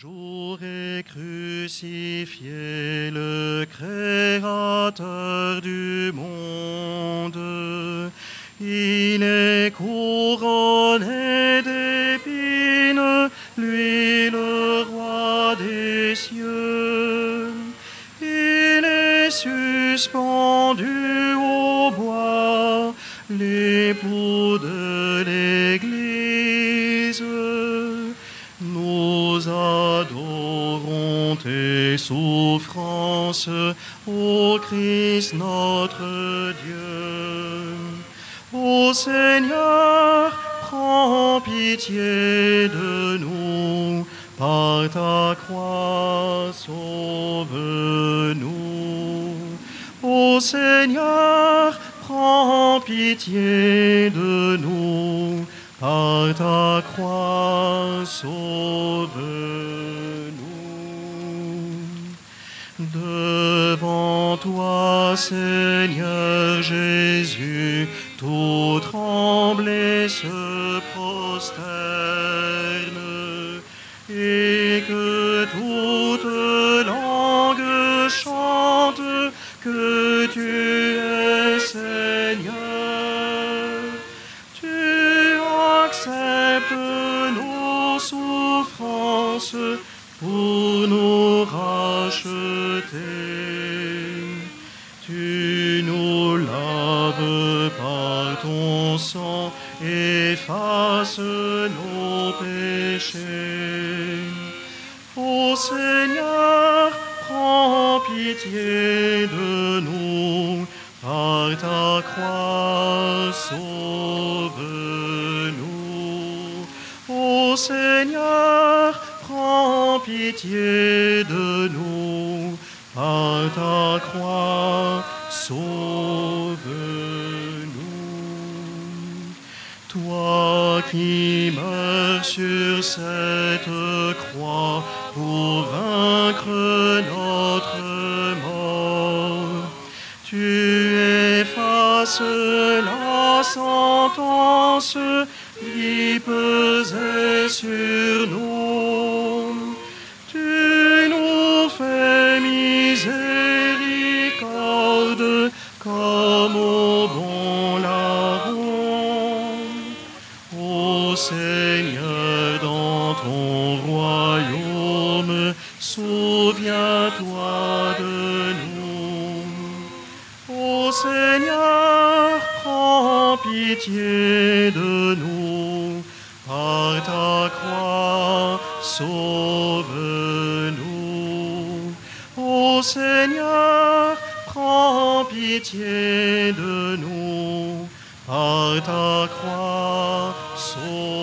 jour est crucifié le Créateur du monde. Il est couronné d'épines, lui le roi des cieux. Il est suspendu au bois, l'époux de tes souffrances, ô Christ notre Dieu. Ô Seigneur, prends pitié de nous, par ta croix sauve-nous. Ô Seigneur, prends pitié de nous, par ta croix sauve-nous. Devant toi, Seigneur Jésus, tout tremblé se prosterne, et que toute langue chante que tu es Seigneur. Tu acceptes nos souffrances Tu nous laves par ton sang, efface nos péchés. Ô Seigneur, prends pitié de nous, par ta croix sauve-nous. Ô Seigneur, prends pitié de nous, par ta croix sauve-nous. Toi qui meurs sur cette croix pour vaincre notre mort, tu effaces la sentence qui pesait sur nous. Comme au bon larron. Ô Seigneur, dans ton royaume, souviens-toi de nous. Ô Seigneur, prends pitié de nous, par ta croix, sauve-nous. Ô Seigneur, pitié de nous, par ta croix, sauve-nous.